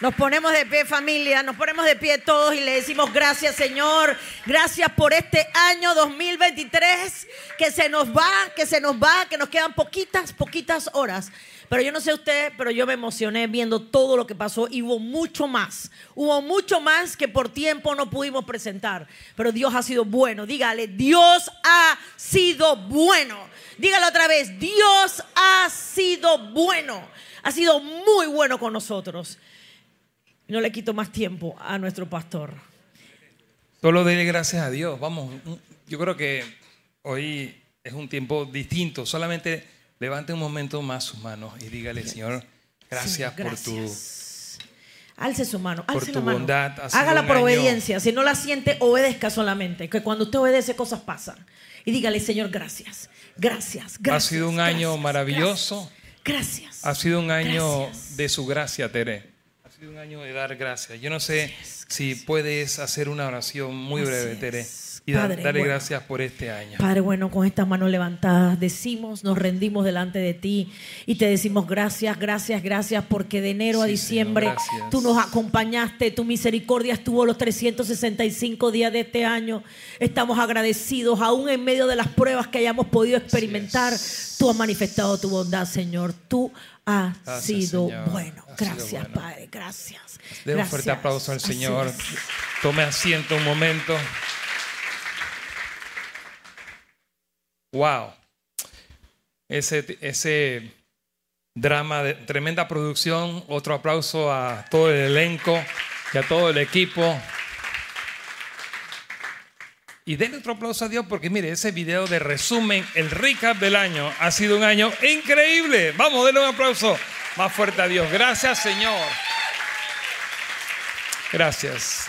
Nos ponemos de pie familia, nos ponemos de pie todos y le decimos gracias Señor, gracias por este año 2023 que se nos va, que se nos va, que nos quedan poquitas, poquitas horas. Pero yo no sé usted, pero yo me emocioné viendo todo lo que pasó y hubo mucho más. Hubo mucho más que por tiempo no pudimos presentar. Pero Dios ha sido bueno. Dígale, Dios ha sido bueno. Dígalo otra vez, Dios ha sido bueno. Ha sido muy bueno con nosotros. No le quito más tiempo a nuestro pastor. Solo dele gracias a Dios. Vamos, yo creo que hoy es un tiempo distinto. Solamente levante un momento más sus manos y dígale, Señor, gracias, por tu Alce su mano, por alce tu la mano. bondad. Ha Hágala por año- obediencia. Si no la siente, obedezca solamente. Que cuando usted obedece, cosas pasan. Y dígale, Señor, gracias. Gracias. Ha gracias sido un año maravilloso. Gracias. Ha sido un año de su gracia, Tere. Sido un año de dar gracias. Yo no sé si puedes hacer una oración muy breve, es. Y Padre, darle bueno. gracias por este año. Padre bueno, con estas manos levantadas decimos, nos rendimos delante de ti y te decimos gracias, gracias, gracias, porque de enero a diciembre Señor, tú nos acompañaste, tu misericordia estuvo los 365 días de este año. Estamos agradecidos, aún en medio de las pruebas que hayamos podido experimentar, tú has manifestado tu bondad, Señor. Tú has Gracias, sido Señor. bueno. Sido Gracias, bueno. Padre, gracias. Den un fuerte aplauso al Señor. Tome asiento un momento. Wow. Ese, ese drama de tremenda producción. Otro aplauso a todo el elenco y a todo el equipo. Y denle otro aplauso a Dios porque mire, ese video de resumen, el recap del año, ha sido un año increíble. Vamos, denle un aplauso más fuerte a Dios. Gracias, Señor. Gracias.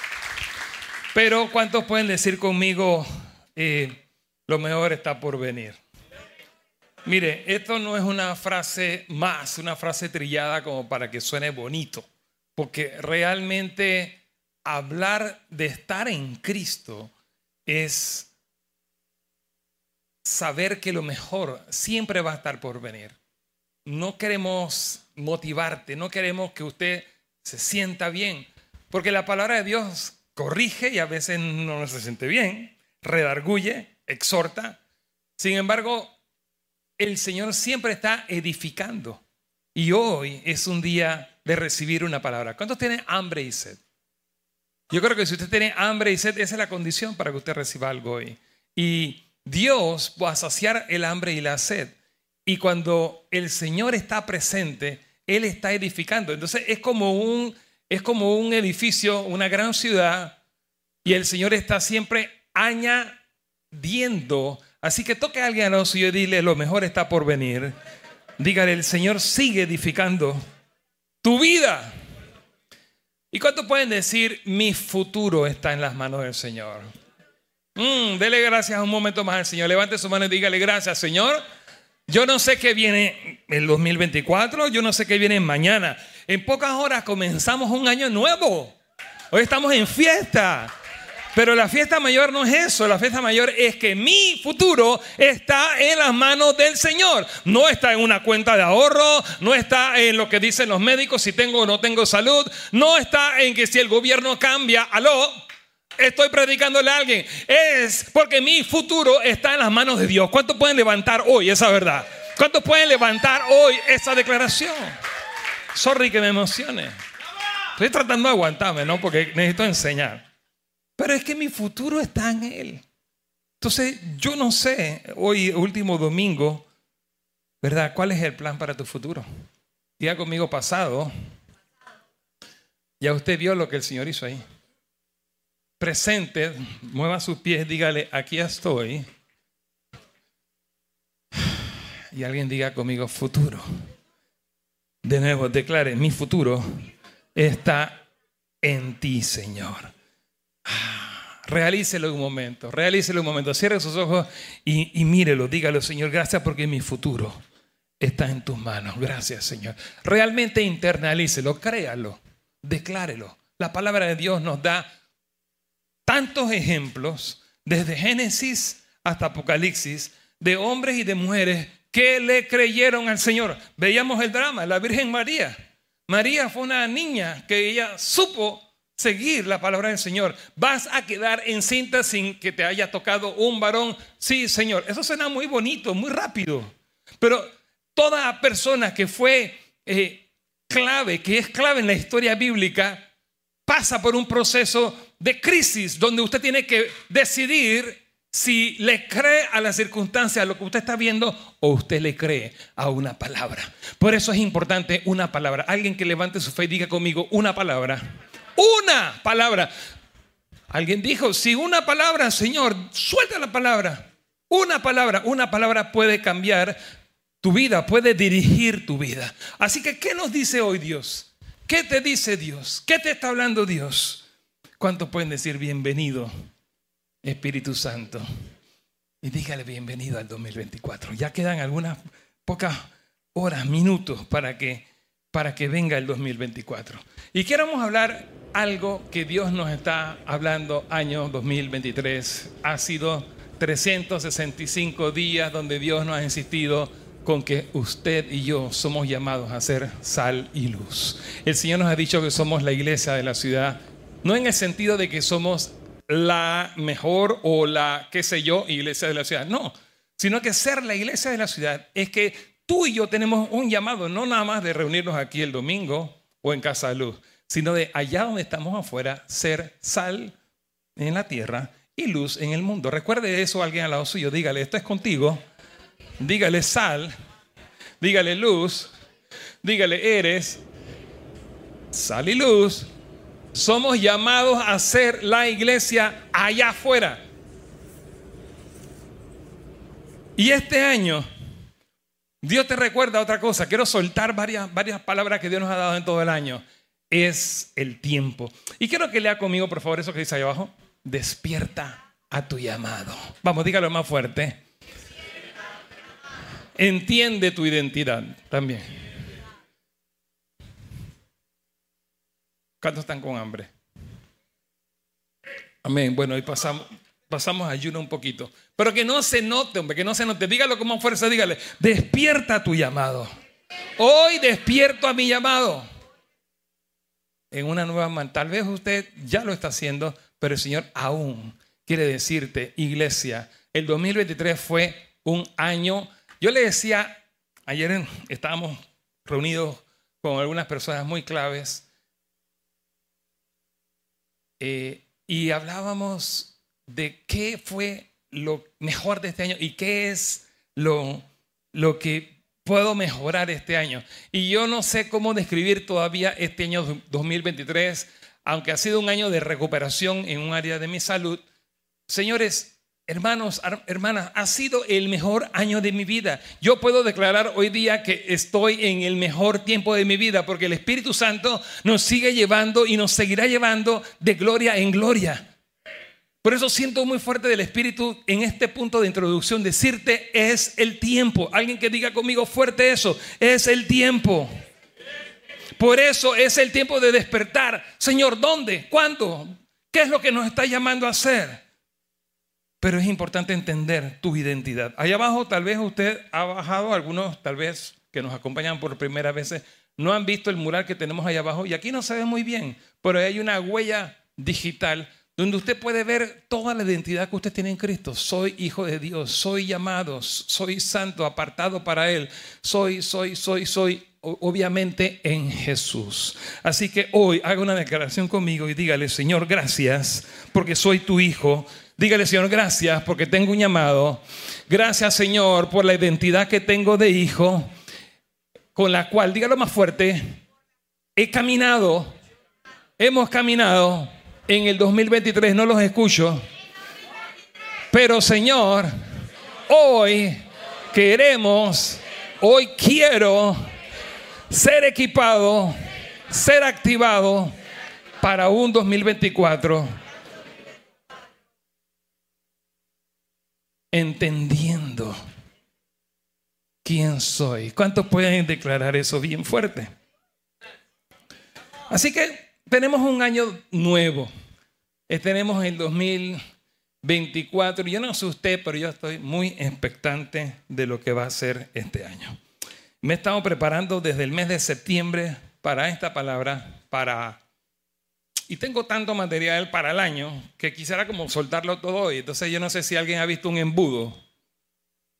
Pero ¿cuántos pueden decir conmigo, eh, lo mejor está por venir? Mire, esto no es una frase más, una frase trillada como para que suene bonito, porque realmente hablar de estar en Cristo es saber que lo mejor siempre va a estar por venir. No queremos motivarte, no queremos que usted se sienta bien, porque la palabra de Dios corrige y a veces no se siente bien, redarguye, exhorta. Sin embargo, el Señor siempre está edificando. Y hoy es un día de recibir una palabra. ¿Cuántos tienen hambre y sed? Yo creo que si usted tiene hambre y sed, esa es la condición para que usted reciba algo hoy. Y Dios va a saciar el hambre y la sed. Y cuando el Señor está presente, Él está edificando. Entonces es como un, es como un edificio, una gran ciudad, y el Señor está siempre añadiendo. Así que toque a alguien al lado suyo y dile, lo mejor está por venir. Dígale, el Señor sigue edificando tu vida. ¿Y cuántos pueden decir, mi futuro está en las manos del Señor? Mm, dele gracias un momento más al Señor. Levante su mano y dígale gracias, Señor. Yo no sé qué viene el 2024, yo no sé qué viene mañana. En pocas horas comenzamos un año nuevo. Hoy estamos en fiesta. Pero la fiesta mayor no es eso, la fiesta mayor es que mi futuro está en las manos del Señor. No está en una cuenta de ahorro, no está en lo que dicen los médicos si tengo o no tengo salud, no está en que si el gobierno cambia, aló, estoy predicándole a alguien. Es porque mi futuro está en las manos de Dios. ¿Cuántos pueden levantar hoy esa verdad? ¿Cuántos pueden levantar hoy esa declaración? Sorry que me emocione. Estoy tratando de aguantarme, ¿no? Porque necesito enseñar. Pero es que mi futuro está en Él. Entonces, yo no sé, hoy, último domingo, ¿verdad? ¿Cuál es el plan para tu futuro? Diga conmigo pasado. Ya usted vio lo que el Señor hizo ahí. Presente, mueva sus pies, dígale, aquí estoy. Y alguien diga conmigo, futuro. De nuevo, declare, mi futuro está en ti, Señor. Realícelo un momento, realícelo un momento. Cierre sus ojos y, y mírelo. Dígalo, Señor, gracias porque mi futuro está en tus manos. Gracias, Señor. Realmente internalícelo, créalo, declárelo. La palabra de Dios nos da tantos ejemplos, desde Génesis hasta Apocalipsis, de hombres y de mujeres que le creyeron al Señor. Veíamos el drama, la Virgen María. María fue una niña que ella supo seguir la palabra del Señor. Vas a quedar encinta sin que te haya tocado un varón. Sí, Señor. Eso suena muy bonito, muy rápido. Pero toda persona que fue eh, clave, que es clave en la historia bíblica, pasa por un proceso de crisis donde usted tiene que decidir si le cree a la circunstancia, a lo que usted está viendo, o usted le cree a una palabra. Por eso es importante una palabra. Alguien que levante su fe y diga conmigo una palabra. Una palabra. Alguien dijo, si una palabra, Señor, suelta la palabra. Una palabra, una palabra puede cambiar tu vida, puede dirigir tu vida. Así que, ¿qué nos dice hoy Dios? ¿Qué te dice Dios? ¿Qué te está hablando Dios? ¿Cuántos pueden decir bienvenido, Espíritu Santo? Y dígale bienvenido al 2024. Ya quedan algunas pocas horas, minutos para que, para que venga el 2024. Y queremos hablar algo que Dios nos está hablando año 2023. Ha sido 365 días donde Dios nos ha insistido con que usted y yo somos llamados a ser sal y luz. El Señor nos ha dicho que somos la iglesia de la ciudad, no en el sentido de que somos la mejor o la, qué sé yo, iglesia de la ciudad, no, sino que ser la iglesia de la ciudad es que tú y yo tenemos un llamado, no nada más de reunirnos aquí el domingo o en Casa de Luz, sino de allá donde estamos afuera, ser sal en la tierra y luz en el mundo. Recuerde eso alguien al lado suyo, dígale, esto es contigo dígale sal, dígale luz, dígale eres sal y luz. Somos llamados a ser la iglesia allá afuera. Y este año, Dios te recuerda otra cosa. Quiero soltar varias, varias palabras que Dios nos ha dado en todo el año. Es el tiempo. Y quiero que lea conmigo, por favor, eso que dice ahí abajo. Despierta a tu llamado. Vamos, dígalo más fuerte entiende tu identidad también. ¿Cuántos están con hambre? Amén. Bueno, hoy pasamos, pasamos ayuno un poquito. Pero que no se note, hombre, que no se note. Dígalo con fuerza, dígale. Despierta tu llamado. Hoy despierto a mi llamado. En una nueva man. Tal vez usted ya lo está haciendo, pero el Señor aún quiere decirte, iglesia, el 2023 fue un año yo le decía, ayer estábamos reunidos con algunas personas muy claves eh, y hablábamos de qué fue lo mejor de este año y qué es lo, lo que puedo mejorar este año. Y yo no sé cómo describir todavía este año 2023, aunque ha sido un año de recuperación en un área de mi salud. Señores, Hermanos, hermanas, ha sido el mejor año de mi vida. Yo puedo declarar hoy día que estoy en el mejor tiempo de mi vida porque el Espíritu Santo nos sigue llevando y nos seguirá llevando de gloria en gloria. Por eso siento muy fuerte del Espíritu en este punto de introducción decirte es el tiempo. Alguien que diga conmigo fuerte eso, es el tiempo. Por eso es el tiempo de despertar. Señor, ¿dónde? ¿Cuándo? ¿Qué es lo que nos está llamando a hacer? Pero es importante entender tu identidad. Allá abajo tal vez usted ha bajado, algunos tal vez que nos acompañan por primera vez, no han visto el mural que tenemos allá abajo y aquí no se ve muy bien, pero hay una huella digital donde usted puede ver toda la identidad que usted tiene en Cristo. Soy hijo de Dios, soy llamado, soy santo, apartado para Él, soy, soy, soy, soy, obviamente en Jesús. Así que hoy haga una declaración conmigo y dígale, Señor, gracias porque soy tu hijo Dígale, Señor, gracias porque tengo un llamado. Gracias, Señor, por la identidad que tengo de hijo, con la cual, dígalo más fuerte, he caminado, hemos caminado en el 2023, no los escucho. Pero, Señor, hoy queremos, hoy quiero ser equipado, ser activado para un 2024 entendiendo quién soy. ¿Cuántos pueden declarar eso bien fuerte? Así que tenemos un año nuevo. Tenemos el 2024. Yo no sé usted, pero yo estoy muy expectante de lo que va a ser este año. Me he estado preparando desde el mes de septiembre para esta palabra, para... Y tengo tanto material para el año que quisiera como soltarlo todo hoy. Entonces yo no sé si alguien ha visto un embudo.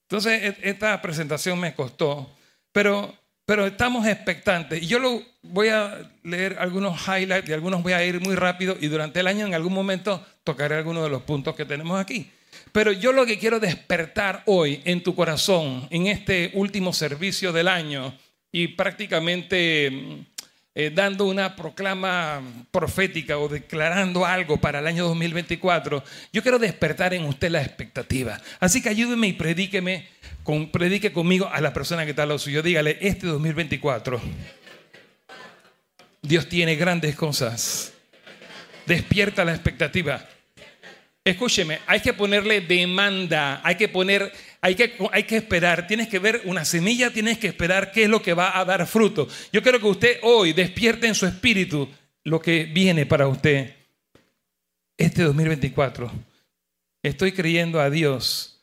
Entonces e-, esta presentación me costó, pero, pero estamos expectantes. Y yo lo voy a leer algunos highlights y algunos voy a ir muy rápido y durante el año en algún momento tocaré algunos de los puntos que tenemos aquí. Pero yo lo que quiero despertar hoy en tu corazón, en este último servicio del año y prácticamente mm, eh, dando una proclama profética o declarando algo para el año 2024, yo quiero despertar en usted la expectativa. Así que ayúdeme y predíqueme, predique conmigo a la persona que está a lo suyo. Dígale, este 2024, Dios tiene grandes cosas. Despierta la expectativa. Escúcheme, hay que ponerle demanda, hay que poner, hay que, hay que esperar, tienes que ver una semilla, tienes que esperar qué es lo que va a dar fruto. Yo quiero que usted hoy despierte en su espíritu lo que viene para usted este 2024. Estoy creyendo a Dios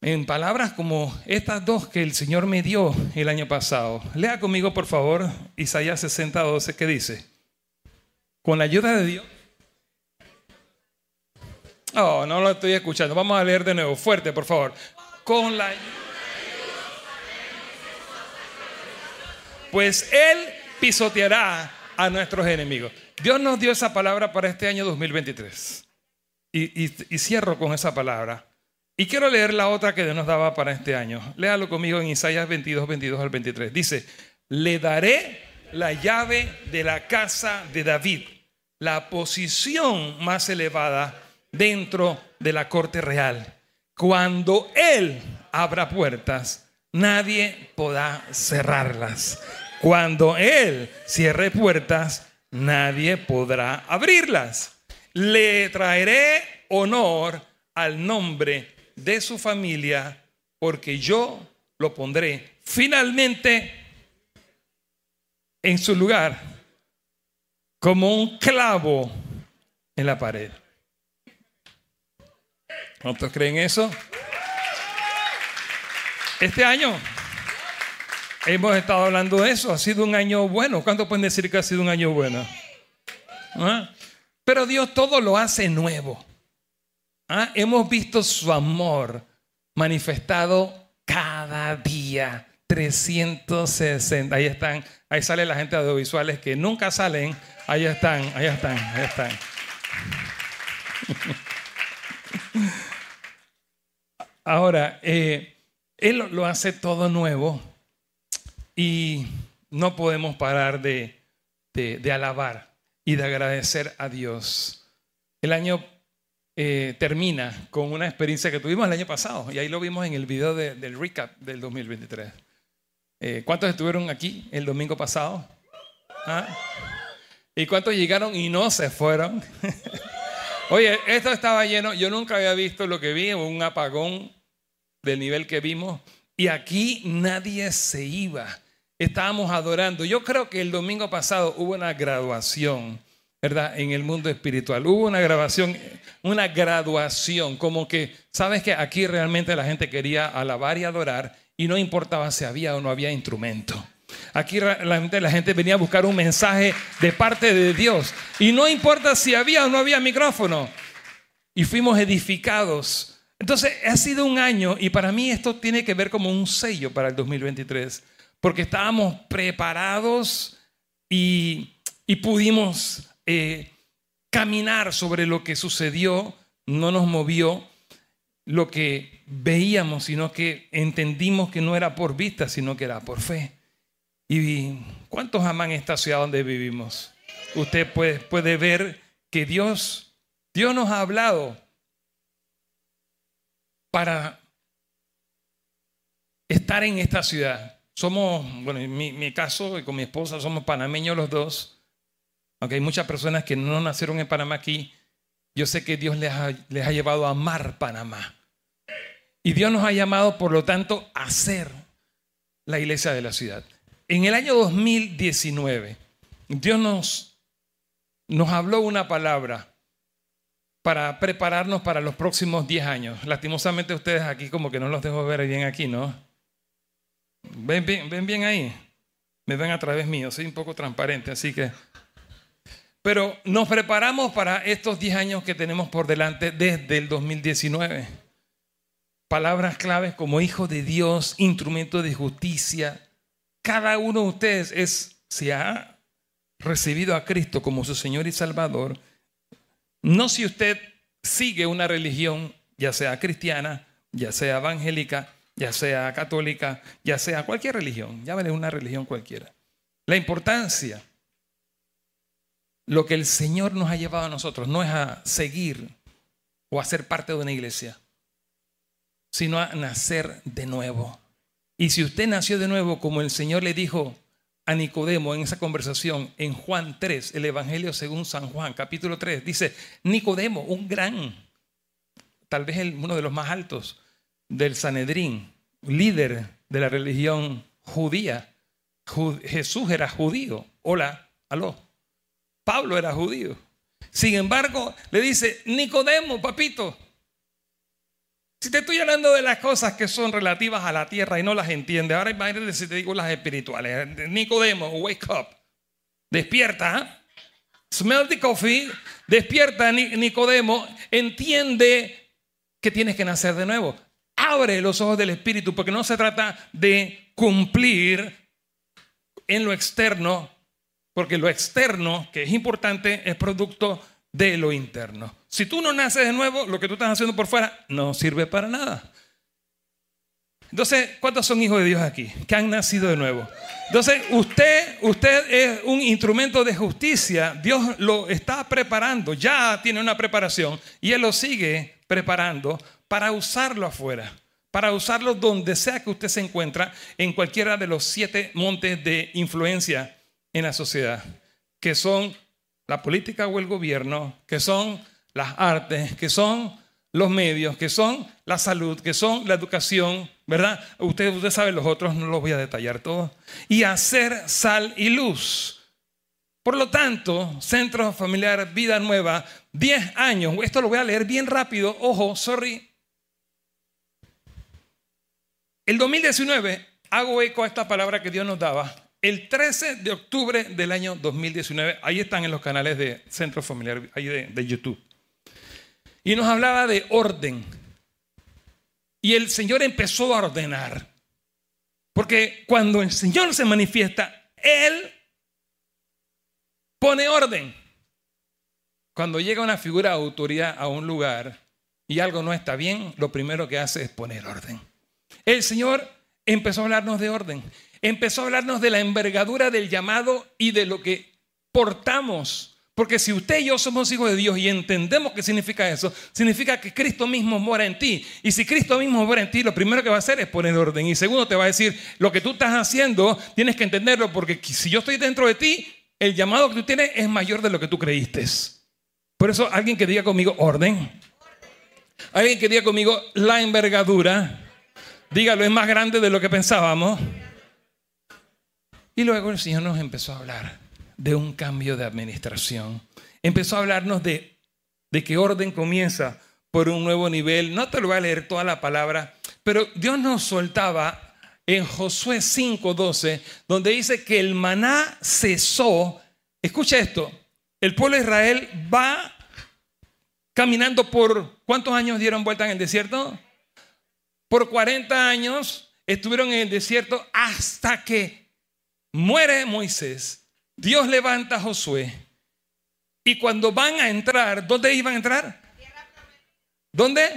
en palabras como estas dos que el Señor me dio el año pasado. Lea conmigo, por favor, Isaías 60, 12, ¿qué dice? Con la ayuda de Dios Oh, no lo estoy escuchando. Vamos a leer de nuevo. Fuerte, por favor. Con la Pues Él pisoteará a nuestros enemigos. Dios nos dio esa palabra para este año 2023. Y, y, cierro con esa palabra. Y quiero leer la otra que Dios nos daba para este año. Léalo conmigo en Isaías 22, 22 al 23. Dice, le daré la llave de la casa de David, la posición más elevada dentro de la corte real. Cuando Él abra puertas, nadie podrá cerrarlas. Cuando Él cierre puertas, nadie podrá abrirlas. Le traeré honor al nombre de su familia, porque yo lo pondré finalmente en su lugar como un clavo en la pared. ¿Cuántos creen eso? Este año hemos estado hablando de eso. Ha sido un año bueno. ¿Cuántos pueden decir que ha sido un año bueno? ¿Ah? Pero Dios todo lo hace nuevo. ¿Ah? Hemos visto su amor manifestado cada día. 360. Ahí están. Ahí sale la gente de audiovisuales que nunca salen. Ahí están, ahí están, ahí están. Ahora, eh, Él lo hace todo nuevo y no podemos parar de, alabar y de agradecer a Dios. El año eh, termina con una experiencia que tuvimos el año pasado y ahí lo vimos en el video del recap del 2023. Eh, ¿Cuántos estuvieron aquí el domingo pasado? ¿Ah? ¿Y cuántos llegaron y no se fueron? Oye, esto estaba lleno, yo nunca había visto lo que vi, un apagón del nivel que vimos, y aquí nadie se iba. Estábamos adorando. Yo creo que el domingo pasado hubo una graduación, ¿verdad? En el mundo espiritual. Hubo una grabación, una graduación, como que, ¿sabes que Aquí realmente la gente quería alabar y adorar y no importaba si había o no había instrumento. Aquí la gente, venía a buscar un mensaje de parte de Dios. Y no importa si había o no había micrófono. Y fuimos edificados. Entonces, ha sido un año y para mí esto tiene que ver como un sello para el 2023. Porque estábamos preparados y, pudimos eh, caminar sobre lo que sucedió. No nos movió lo que veíamos, sino que entendimos que no era por vista, sino que era por fe. ¿Y cuántos aman esta ciudad donde vivimos? Usted puede, ver que Dios, Dios nos ha hablado para estar en esta ciudad. Somos, bueno, en mi, caso y con mi esposa somos panameños los dos. Aunque hay muchas personas que no nacieron en Panamá aquí, yo sé que Dios les ha, les ha llevado a amar Panamá. Y Dios nos ha llamado, por lo tanto, a ser la iglesia de la ciudad. En el año 2019, Dios nos, nos habló una palabra para prepararnos para los próximos 10 años. Lastimosamente ustedes aquí como que no los dejo ver bien aquí, ¿no? ¿Ven bien, ven bien ahí? Me ven a través mío, soy un poco transparente, así que... Pero nos preparamos para estos 10 años que tenemos por delante desde el 2019. Palabras claves como hijo de Dios, instrumento de justicia. Cada uno de ustedes es, se ha recibido a Cristo como su Señor y Salvador. No si usted sigue una religión, ya sea cristiana, ya sea evangélica, ya sea católica, ya sea cualquier religión, llámale una religión cualquiera. La importancia lo que el Señor nos ha llevado a nosotros no es a seguir o a ser parte de una iglesia, sino a nacer de nuevo. Y si usted nació de nuevo, como el Señor le dijo a Nicodemo en esa conversación en Juan 3, el Evangelio según San Juan, capítulo 3, dice, Nicodemo, un gran, tal vez uno de los más altos del Sanedrín, líder de la religión judía. Jesús era judío. Hola, aló. Pablo era judío. Sin embargo, le dice, Nicodemo, papito, si te estoy hablando de las cosas que son relativas a la tierra y no las entiende, ahora imagínate si te digo las espirituales. Nicodemo, wake up. Despierta. Smell the coffee. Despierta, Nicodemo. Entiende que tienes que nacer de nuevo. Abre los ojos del espíritu porque no se trata de cumplir en lo externo porque lo externo, que es importante, es producto de lo interno. Si tú no naces de nuevo, lo que tú estás haciendo por fuera no sirve para nada. Entonces, ¿cuántos son hijos de Dios aquí? Que han nacido de nuevo. Entonces, usted, usted es un instrumento de justicia. Dios lo está preparando, ya tiene una preparación y Él lo sigue preparando para usarlo afuera, para usarlo donde sea que usted se encuentra, en cualquiera de los siete montes de influencia en la sociedad, que son la política o el gobierno, que son las artes, que son los medios, que son la salud, que son la educación, ¿verdad? Usted, usted sabe los otros, no los voy a detallar todos. Y hacer sal y luz. Por lo tanto, Centro Familiar Vida Nueva, 10 años. Esto lo voy a leer bien rápido. Ojo, sorry. El 2019 hago eco a esta palabra que Dios nos daba el 13 de octubre del año 2019, ahí están en los canales de Centro Familiar, ahí de, YouTube. Y nos hablaba de orden. Y el Señor empezó a ordenar. Porque cuando el Señor se manifiesta, Él pone orden. Cuando llega una figura de autoridad a un lugar y algo no está bien, lo primero que hace es poner orden. El Señor empezó a hablarnos de orden empezó a hablarnos de la envergadura del llamado y de lo que portamos. Porque si usted y yo somos hijos de Dios y entendemos qué significa eso, significa que Cristo mismo mora en ti. Y si Cristo mismo mora en ti, lo primero que va a hacer es poner orden. Y segundo, te va a decir, lo que tú estás haciendo, tienes que entenderlo, porque si yo estoy dentro de ti, el llamado que tú tienes es mayor de lo que tú creíste. Por eso, alguien que diga conmigo, orden. Alguien que diga conmigo, la envergadura. Dígalo, es más grande de lo que pensábamos. Y luego el Señor nos empezó a hablar de un cambio de administración. Empezó a hablarnos de, de que orden comienza por un nuevo nivel. No te lo voy a leer toda la palabra, pero Dios nos soltaba en Josué 5:12, donde dice que el maná cesó. Escucha esto, el pueblo de Israel va caminando por, ¿cuántos años dieron vuelta en el desierto? Por 40 años estuvieron en el desierto hasta que muere Moisés, Dios levanta a Josué y cuando van a entrar, ¿dónde iban a entrar? ¿Dónde?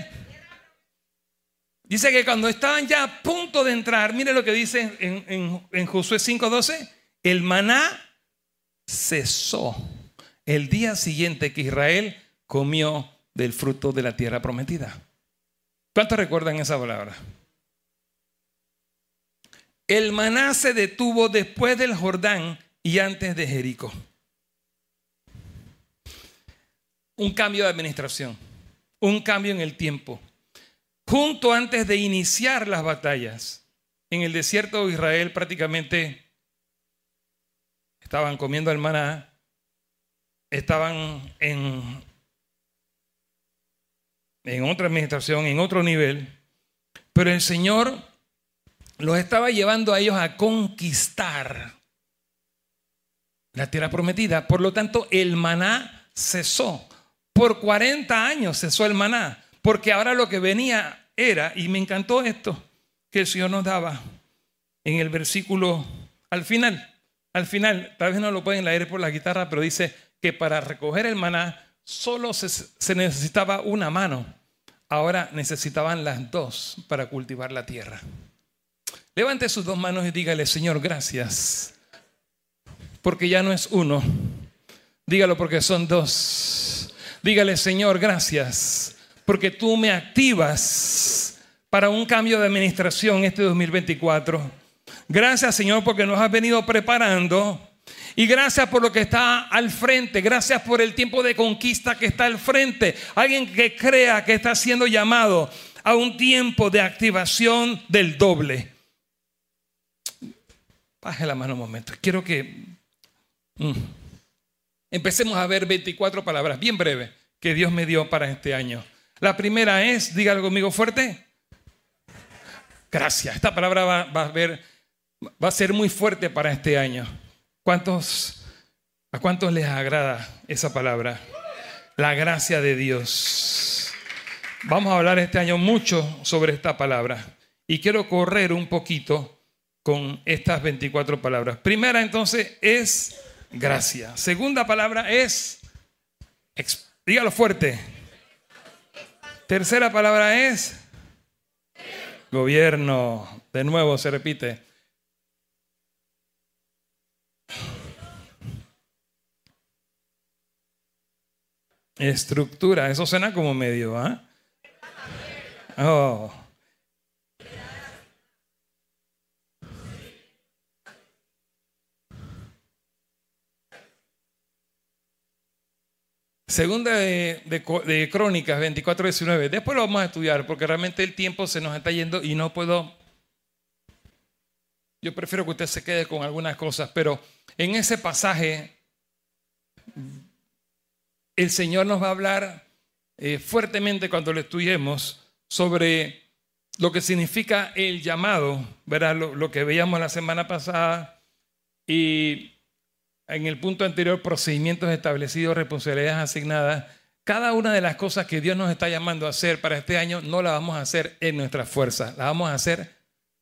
Dice que cuando estaban ya a punto de entrar, mire lo que dice en, en Josué 5:12, el maná cesó el día siguiente que Israel comió del fruto de la tierra prometida. ¿Cuántos recuerdan esa palabra? El maná se detuvo después del Jordán y antes de Jericó. Un cambio de administración, un cambio en el tiempo. Junto antes de iniciar las batallas, en el desierto de Israel prácticamente estaban comiendo el maná, estaban en, en otra administración, en otro nivel, pero el Señor los estaba llevando a ellos a conquistar la tierra prometida. Por lo tanto, el maná cesó. Por 40 años cesó el maná, porque ahora lo que venía era, y me encantó esto que el Señor nos daba en el versículo al final. Al final, tal vez no lo pueden leer por la guitarra, pero dice que para recoger el maná solo se, necesitaba una mano. Ahora necesitaban las dos para cultivar la tierra. Levante sus dos manos y dígale, Señor, gracias. Porque ya no es uno. Dígalo porque son dos. Dígale, Señor, gracias. Porque tú me activas para un cambio de administración este 2024. Gracias, Señor, porque nos has venido preparando. Y gracias por lo que está al frente. Gracias por el tiempo de conquista que está al frente. Alguien que crea que está siendo llamado a un tiempo de activación del doble. Baje la mano un momento. Quiero que mm, empecemos a ver 24 palabras, bien breve, que Dios me dio para este año. La primera es, dígalo conmigo fuerte. Gracias. Esta palabra va, a ver, va a ser muy fuerte para este año. ¿Cuántos, ¿A cuántos les agrada esa palabra? La gracia de Dios. Vamos a hablar este año mucho sobre esta palabra. Y quiero correr un poquito con estas 24 palabras. Primera entonces es gracia. Segunda palabra es, dígalo fuerte. Tercera palabra es gobierno. De nuevo se repite. Estructura, eso suena como medio, ¿ah? Oh. Segunda de, Crónicas 24, 19. Después lo vamos a estudiar porque realmente el tiempo se nos está yendo y no puedo... Yo prefiero que usted se quede con algunas cosas, pero en ese pasaje el Señor nos va a hablar eh, fuertemente cuando lo estudiemos sobre lo que significa el llamado, ¿verdad? Lo, lo que veíamos la semana pasada y en el punto anterior, procedimientos establecidos, responsabilidades asignadas. Cada una de las cosas que Dios nos está llamando a hacer para este año no la vamos a hacer en nuestra fuerza, la vamos a hacer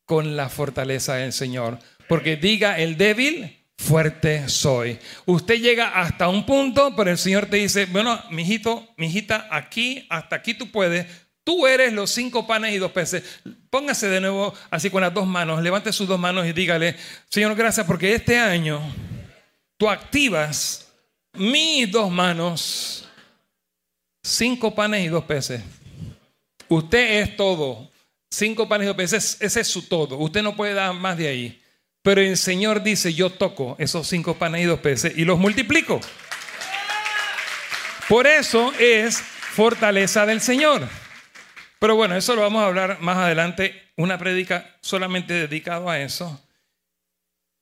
con la fortaleza del Señor. Porque diga el débil, fuerte soy. Usted llega hasta un punto, pero el Señor te dice, bueno, mijito, mijita, aquí, hasta aquí tú puedes. Tú eres los cinco panes y dos peces. Póngase de nuevo así con las dos manos, levante sus dos manos y dígale, Señor, gracias porque este año tú activas mis dos manos, cinco panes y dos peces. Usted es todo. Cinco panes y dos peces, ese es su todo. Usted no puede dar más de ahí. Pero el Señor dice, yo toco esos cinco panes y dos peces y los multiplico. Por eso es fortaleza del Señor. Pero bueno, eso lo vamos a hablar más adelante. Una prédica solamente dedicado a eso.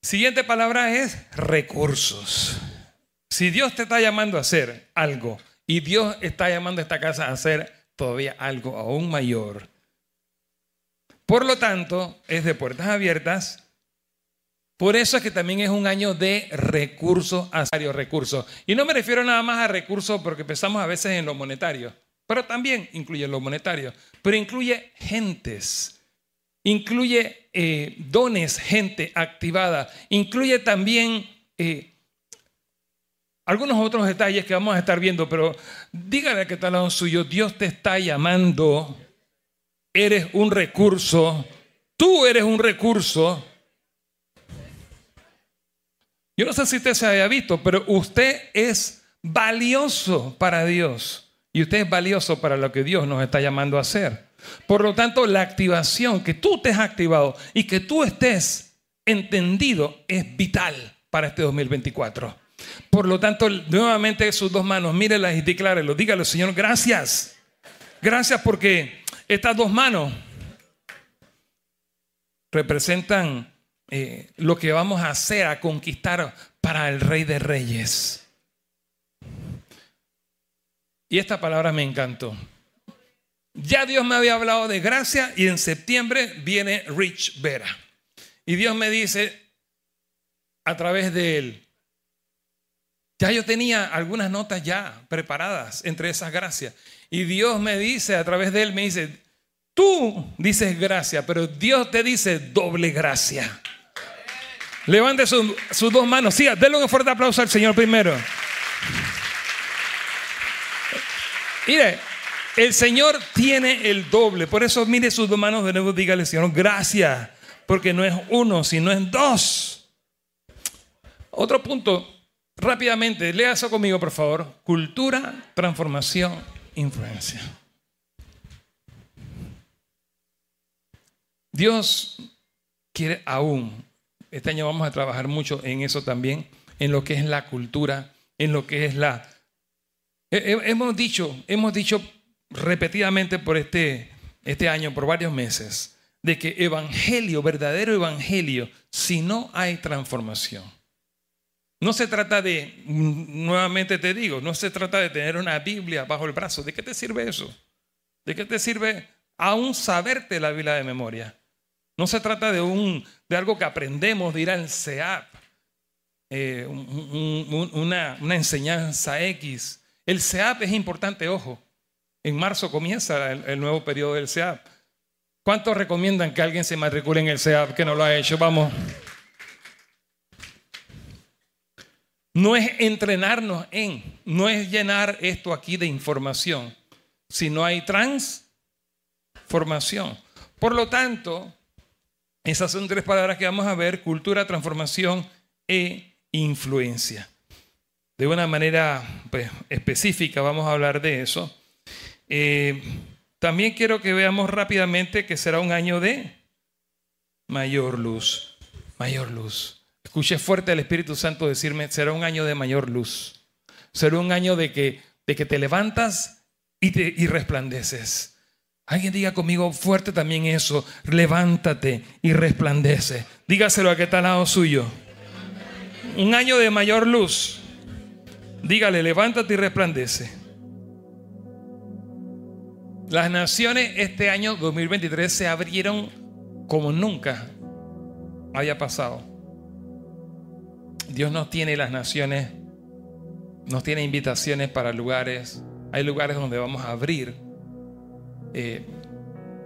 Siguiente palabra es recursos. Si Dios te está llamando a hacer algo y Dios está llamando a esta casa a hacer todavía algo aún mayor, por lo tanto, es de puertas abiertas. Por eso es que también es un año de recursos, varios recursos. Y no me refiero nada más a recursos porque pensamos a veces en lo monetario, pero también incluye lo monetario, pero incluye gentes incluye eh, dones, gente activada, incluye también eh, algunos otros detalles que vamos a estar viendo, pero dígale que tal lado suyo, Dios te está llamando, eres un recurso, tú eres un recurso. Yo no sé si usted se haya visto, pero usted es valioso para Dios y usted es valioso para lo que Dios nos está llamando a hacer. Por lo tanto, la activación, que tú te has activado y que tú estés entendido es vital para este 2024. Por lo tanto, nuevamente sus dos manos, mírelas y declárelo. Dígale, Señor, gracias. Gracias porque estas dos manos representan eh, lo que vamos a hacer, a conquistar para el Rey de Reyes. Y esta palabra me encantó. Ya Dios me había hablado de gracia y en septiembre viene Rich Vera. Y Dios me dice a través de él, Ya yo tenía algunas notas ya preparadas entre esas gracias. Y Dios me dice, a través de él, me dice, tú dices gracia, pero Dios te dice doble gracia. Levante sus dos manos. Sí, denle un fuerte aplauso al Señor primero. Mire, el Señor tiene el doble. Por eso mire sus dos manos de nuevo. Dígale, Señor, gracias. Porque no es uno, sino es dos. Otro punto, rápidamente, lea eso conmigo, por favor. Cultura, transformación, influencia. Dios quiere aún este año vamos a trabajar mucho en eso también, en lo que es la cultura, en lo que es la... Hemos dicho, hemos dicho repetidamente por este, este año, por varios meses, de que evangelio, verdadero evangelio, si no hay transformación. No se trata de, nuevamente te digo, no se trata de tener una Biblia bajo el brazo. ¿De qué te sirve eso? ¿De qué te sirve aún saberte la Biblia de memoria? No se trata de, un, de algo que aprendemos de ir al CEAP, eh, una, enseñanza X. El CEAP es importante, ojo. En marzo comienza el, nuevo periodo del CEAP. ¿Cuántos recomiendan que alguien se matricule en el CEAP que no lo ha hecho? Vamos. No es entrenarnos en, no es llenar esto aquí de información, sino hay transformación. Por lo tanto, esas son tres palabras que vamos a ver, cultura, transformación e influencia. De una manera pues, específica vamos a hablar de eso. Eh, también quiero que veamos rápidamente que será un año de mayor luz, mayor luz. Escuché fuerte al Espíritu Santo decirme, será un año de mayor luz. Será un año de que, de que te levantas y, te, y resplandeces. Alguien diga conmigo fuerte también eso. Levántate y resplandece. Dígaselo a que está al lado suyo. Un año de mayor luz. Dígale, levántate y resplandece. Las naciones este año 2023 se abrieron como nunca haya pasado. Dios nos tiene las naciones, nos tiene invitaciones para lugares. Hay lugares donde vamos a abrir eh,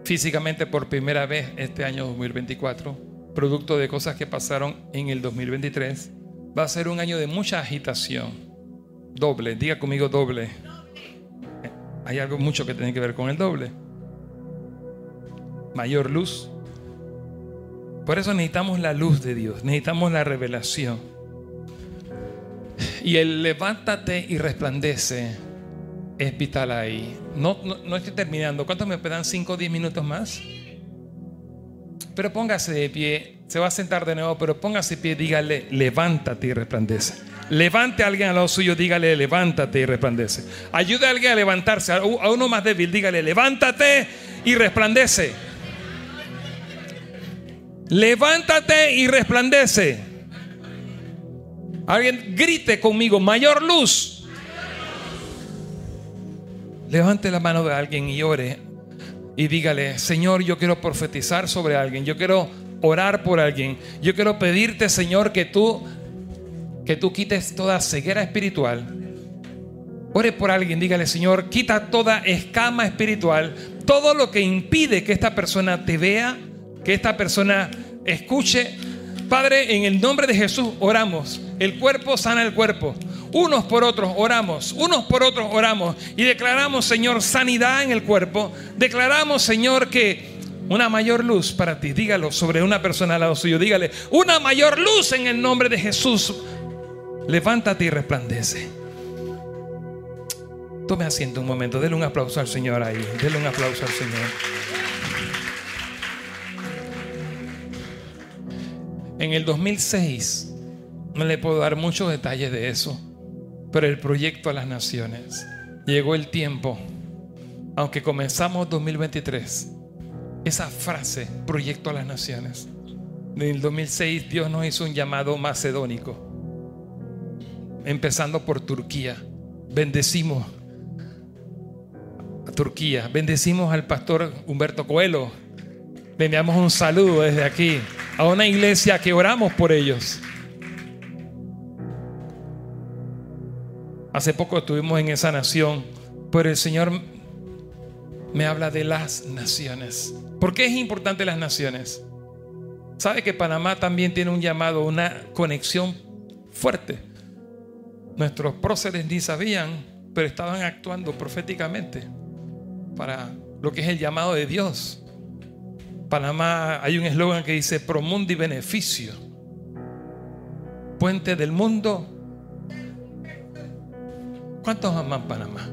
físicamente por primera vez este año 2024, producto de cosas que pasaron en el 2023. Va a ser un año de mucha agitación, doble, diga conmigo doble. Hay algo mucho que tiene que ver con el doble. Mayor luz. Por eso necesitamos la luz de Dios, necesitamos la revelación. Y el levántate y resplandece es vital ahí. No, no, estoy terminando. ¿Cuántos me quedan? ¿5 o 10 minutos más? Pero póngase de pie. Se va a sentar de nuevo, pero póngase de pie. Dígale, levántate y resplandece. Levante a alguien al lado suyo, dígale, levántate y resplandece. Ayude a alguien a levantarse. A uno más débil, dígale, levántate y resplandece. Levántate y resplandece. Alguien grite conmigo, mayor luz Levante la mano de alguien y ore y dígale, Señor, yo quiero profetizar sobre alguien, yo quiero orar por alguien, yo quiero pedirte, Señor, que tú que tú quites toda ceguera espiritual. Ore por alguien, dígale, Señor, quita toda escama espiritual, todo lo que impide que esta persona te vea, que esta persona escuche. Padre, en el nombre de Jesús oramos. El cuerpo sana el cuerpo. Unos por otros oramos, unos por otros oramos y declaramos, Señor, sanidad en el cuerpo. Declaramos, Señor, que una mayor luz para ti. Dígalo sobre una persona al lado suyo. Dígale, una mayor luz en el nombre de Jesús. Levántate y resplandece. Tome asiento un momento. Dele un aplauso al Señor ahí. Dele un aplauso al Señor. En el 2006, no le puedo dar muchos detalles de eso pero el proyecto a las naciones. Llegó el tiempo, aunque comenzamos 2023, esa frase, proyecto a las naciones. En el 2006 Dios nos hizo un llamado macedónico, empezando por Turquía. Bendecimos a Turquía, bendecimos al pastor Humberto Coelho. Le enviamos un saludo desde aquí a una iglesia que oramos por ellos. Hace poco estuvimos en esa nación, pero el Señor me habla de las naciones. ¿Por qué es importante las naciones? ¿Sabe que Panamá también tiene un llamado, una conexión fuerte? Nuestros próceres ni sabían, pero estaban actuando proféticamente para lo que es el llamado de Dios. Panamá hay un eslogan que dice Promundi beneficio. Puente del mundo. ¿Cuántos aman Panamá?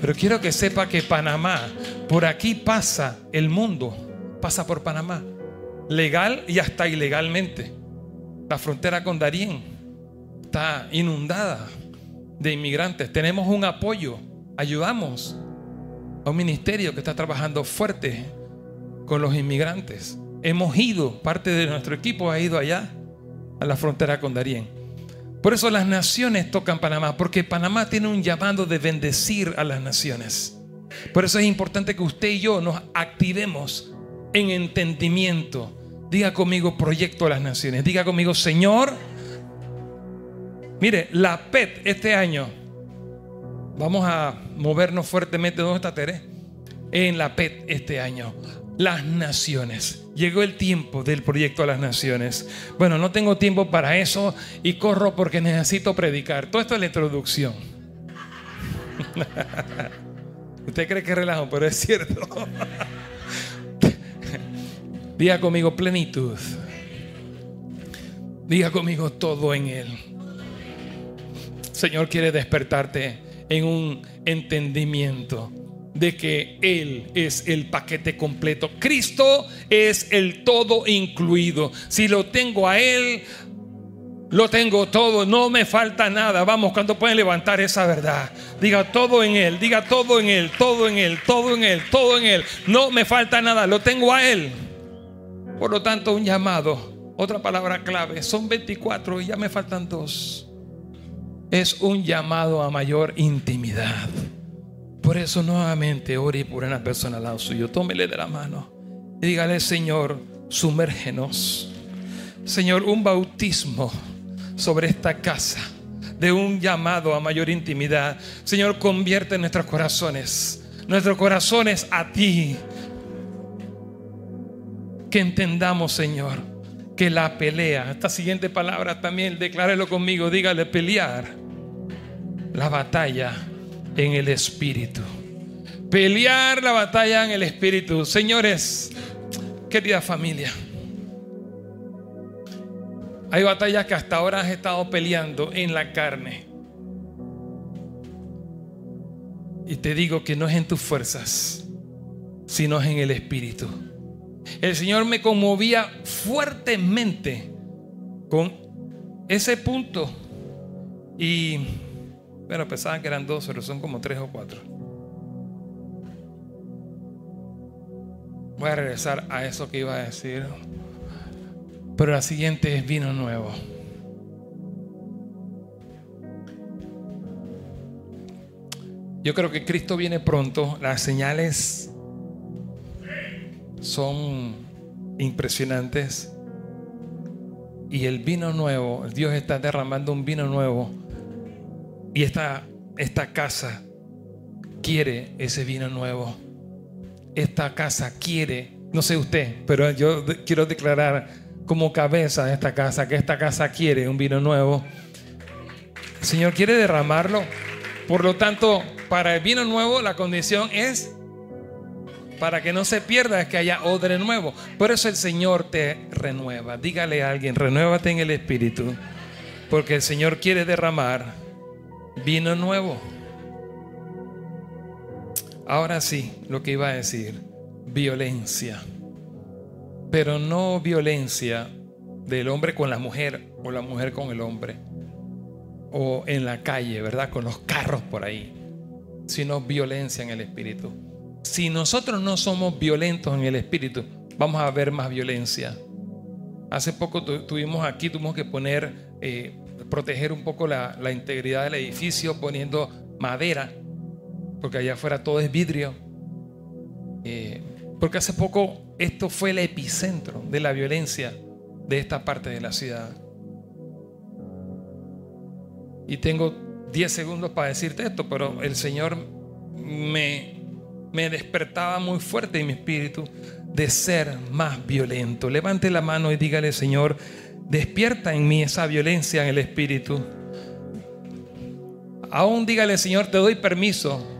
Pero quiero que sepa que Panamá, por aquí pasa el mundo, pasa por Panamá, legal y hasta ilegalmente. La frontera con Darién está inundada de inmigrantes. Tenemos un apoyo, ayudamos a un ministerio que está trabajando fuerte con los inmigrantes. Hemos ido, parte de nuestro equipo ha ido allá, a la frontera con Darién. Por eso las naciones tocan Panamá, porque Panamá tiene un llamado de bendecir a las naciones. Por eso es importante que usted y yo nos activemos en entendimiento. Diga conmigo proyecto a las naciones. Diga conmigo, Señor, mire, la PET este año Vamos a movernos fuertemente. ¿Dónde está Tere? En la PET este año. Las naciones. Llegó el tiempo del proyecto a las naciones. Bueno, no tengo tiempo para eso y corro porque necesito predicar. Todo esto es la introducción. Usted cree que relajo, pero es cierto. Diga conmigo plenitud. Diga conmigo todo en Él. Señor quiere despertarte en un entendimiento de que Él es el paquete completo. Cristo es el todo incluido. Si lo tengo a Él, lo tengo todo, no me falta nada. Vamos, cuando pueden levantar esa verdad? Diga todo en Él, diga todo en Él, todo en Él, todo en Él, todo en Él. No me falta nada, lo tengo a Él. Por lo tanto, un llamado, otra palabra clave, son 24 y ya me faltan dos es un llamado a mayor intimidad. Por eso nuevamente ore por una persona al lado suyo. Tómele de la mano dígale, Señor, sumérgenos. Señor, un bautismo sobre esta casa de un llamado a mayor intimidad. Señor, convierte nuestros corazones, nuestros corazones a ti. Que entendamos, Señor, que la pelea, esta siguiente palabra también, declárelo conmigo, dígale pelear la batalla en el Espíritu. Pelear la batalla en el Espíritu. Señores, querida familia, hay batallas que hasta ahora has estado peleando en la carne. Y te digo que no es en tus fuerzas, sino es en el Espíritu. El Señor me conmovía fuertemente con ese punto. Y bueno, pensaban que eran dos, pero son como tres o cuatro. Voy a regresar a eso que iba a decir. Pero la siguiente es vino nuevo. Yo creo que Cristo viene pronto. Las señales son impresionantes. Y el vino nuevo, Dios está derramando un vino nuevo y esta, esta casa quiere ese vino nuevo. Esta casa quiere, no sé usted, pero yo quiero declarar como cabeza de esta casa que esta casa quiere un vino nuevo. El Señor quiere derramarlo. Por lo tanto, para el vino nuevo la condición es para que no se pierda es que haya odre nuevo. Por eso el Señor te renueva. Dígale a alguien, renuévate en el Espíritu. Porque el Señor quiere derramar vino nuevo. Ahora sí, lo que iba a decir, violencia. Pero no violencia del hombre con la mujer o la mujer con el hombre. O en la calle, ¿verdad? Con los carros por ahí. Sino violencia en el espíritu. Si nosotros no somos violentos en el espíritu, vamos a ver más violencia. Hace poco tuvimos aquí, tuvimos que poner eh, proteger un poco la, integridad del edificio poniendo madera, porque allá afuera todo es vidrio. Eh, porque hace poco esto fue el epicentro de la violencia de esta parte de la ciudad. Y tengo 10 segundos para decirte esto, pero el Señor me, me despertaba muy fuerte en mi espíritu de ser más violento. Levante la mano y dígale, Señor, despierta en mí esa violencia en el espíritu. Aún dígale, Señor, te doy permiso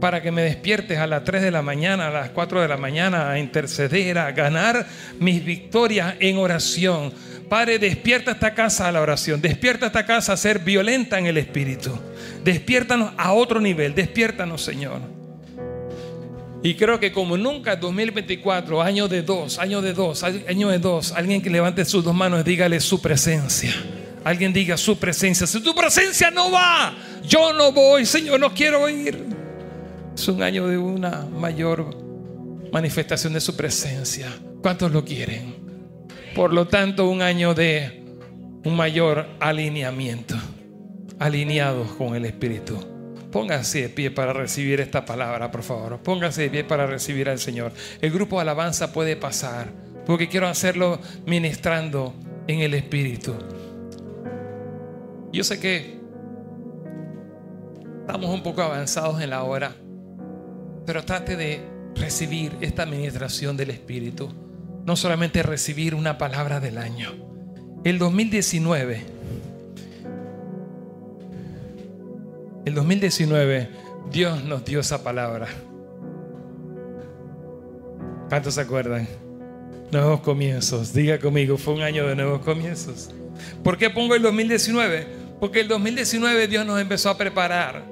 para que me despiertes a las 3 de la mañana, a las 4 de la mañana, a interceder, a ganar mis victorias en oración. Padre, despierta esta casa a la oración, despierta esta casa a ser violenta en el espíritu. Despiértanos a otro nivel, despiértanos, Señor. Y creo que como nunca 2024, año de dos, año de dos, año de dos, alguien que levante sus dos manos, dígale su presencia. Alguien diga su presencia. Si tu presencia no va, yo no voy, Señor, no quiero ir. Es un año de una mayor manifestación de su presencia. ¿Cuántos lo quieren? Por lo tanto, un año de un mayor alineamiento, alineados con el Espíritu. Póngase de pie para recibir esta palabra, por favor. Póngase de pie para recibir al Señor. El grupo de alabanza puede pasar, porque quiero hacerlo ministrando en el Espíritu. Yo sé que estamos un poco avanzados en la hora. Pero trate de recibir esta administración del Espíritu. No solamente recibir una palabra del año. El 2019. El 2019 Dios nos dio esa palabra. ¿Cuántos se acuerdan? Nuevos comienzos. Diga conmigo, fue un año de nuevos comienzos. ¿Por qué pongo el 2019? Porque el 2019 Dios nos empezó a preparar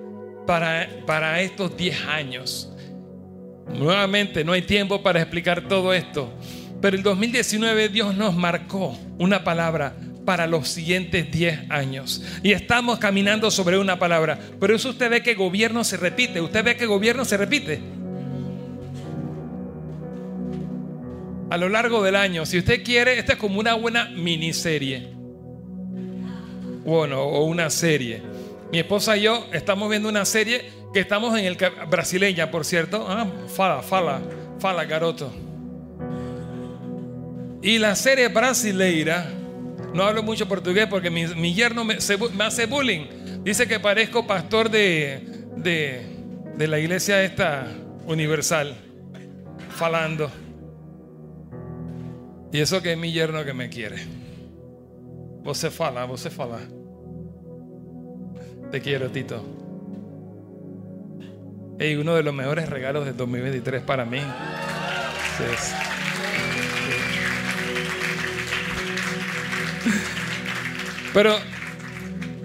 para, para estos 10 años. Nuevamente, no hay tiempo para explicar todo esto. Pero el 2019 Dios nos marcó una palabra para los siguientes 10 años. Y estamos caminando sobre una palabra. Pero eso usted ve que gobierno se repite. Usted ve que gobierno se repite. A lo largo del año, si usted quiere, esta es como una buena miniserie. Bueno, o una serie. Mi esposa y yo estamos viendo una serie que estamos en el brasileña, por cierto. Ah, fala, fala, fala, garoto. Y la serie brasileira, no hablo mucho portugués porque mi, yerno me, hace bullying. Dice que parezco pastor de, de, de la iglesia esta universal, falando. Y eso que es mi yerno que me quiere. Você fala, você fala. Te quiero, Tito. Y uno de los mejores regalos de 2023 para mí. Pero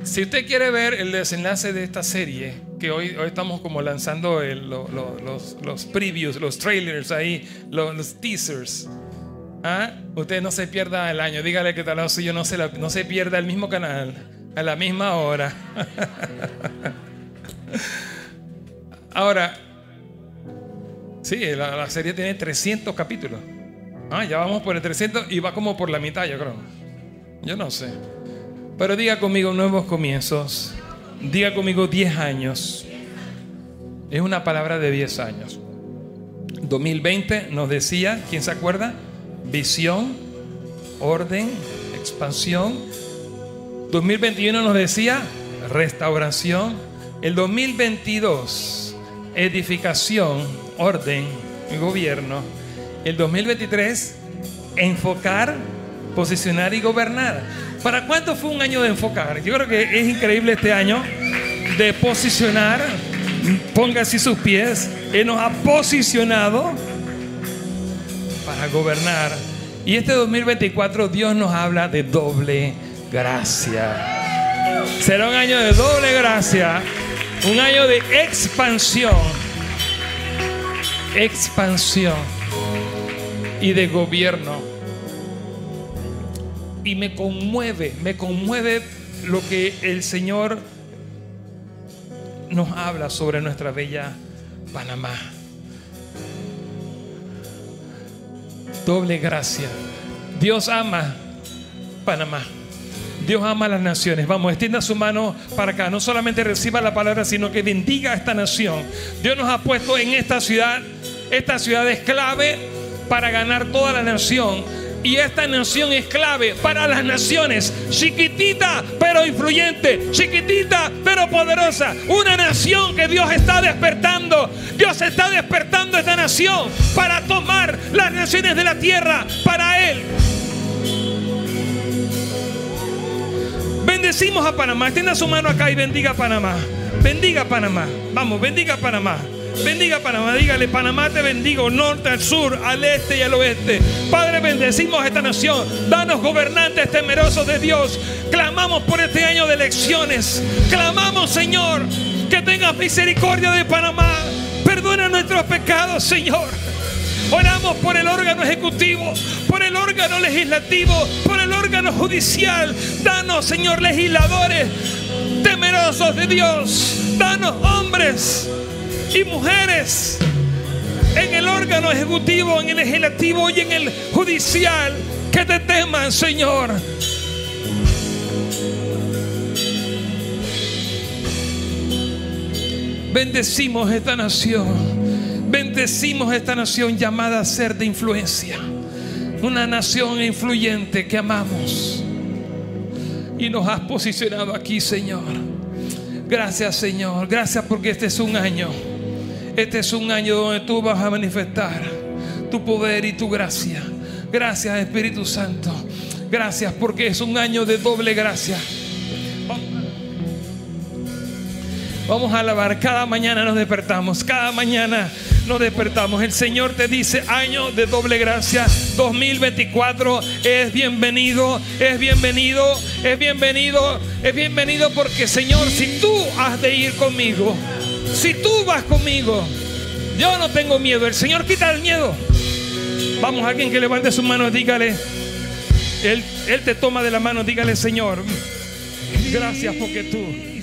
si usted quiere ver el desenlace de esta serie, que hoy, hoy estamos como lanzando los, los, previews, los trailers ahí, los, teasers. ¿Ah? Usted no se pierda el año. Dígale que tal vez yo no se, no se pierda el mismo canal a la misma hora. Ahora, sí, la, serie tiene 300 capítulos. Ah, ya vamos por el 300 y va como por la mitad, yo creo. Yo no sé. Pero diga conmigo nuevos comienzos. Diga conmigo 10 años. Es una palabra de 10 años. 2020 nos decía, ¿quién se acuerda? Visión, orden, expansión 2021 nos decía restauración. El 2022, edificación, orden gobierno. El 2023, enfocar, posicionar y gobernar. ¿Para cuánto fue un año de enfocar? Yo creo que es increíble este año de posicionar. Ponga así sus pies. Él nos ha posicionado para gobernar. Y este 2024 Dios nos habla de doble gracia. Será un año de doble gracia, un año de expansión, expansión y de gobierno. Y me conmueve, me conmueve lo que el Señor nos habla sobre nuestra bella Panamá. Doble gracia. Dios ama Panamá. Dios ama a las naciones. Vamos, extienda su mano para acá. No solamente reciba la palabra, sino que bendiga a esta nación. Dios nos ha puesto en esta ciudad. Esta ciudad es clave para ganar toda la nación. Y esta nación es clave para las naciones. Chiquitita pero influyente. Chiquitita pero poderosa. Una nación que Dios está despertando. Dios está despertando esta nación para tomar las naciones de la tierra para Él. Bendecimos a Panamá. Extienda su mano acá y bendiga a Panamá. Bendiga a Panamá. Vamos, bendiga a Panamá. Bendiga Panamá, dígale, Panamá te bendigo, norte al sur, al este y al oeste. Padre, bendecimos esta nación. Danos gobernantes temerosos de Dios. Clamamos por este año de elecciones. Clamamos, Señor, que tengas misericordia de Panamá. Perdona nuestros pecados, Señor. Oramos por el órgano ejecutivo, por el órgano legislativo, por el órgano judicial. Danos, Señor, legisladores temerosos de Dios. Danos hombres y mujeres en el órgano ejecutivo, en el legislativo y en el judicial que te teman, Señor. Bendecimos esta nación. Bendecimos esta nación llamada a ser de influencia. Una nación influyente que amamos. Y nos has posicionado aquí, Señor. Gracias, Señor. Gracias porque este es un año este es un año donde tú vas a manifestar tu poder y tu gracia. Gracias Espíritu Santo. Gracias porque es un año de doble gracia. Vamos a alabar. Cada mañana nos despertamos. Cada mañana nos despertamos. El Señor te dice año de doble gracia. 2024 es bienvenido. Es bienvenido. Es bienvenido. Es bienvenido porque Señor, si tú has de ir conmigo. Si tú vas conmigo, yo no tengo miedo. El Señor quita el miedo. Vamos alguien que levante su mano, dígale. Él, él te toma de la mano, dígale, Señor, gracias porque tú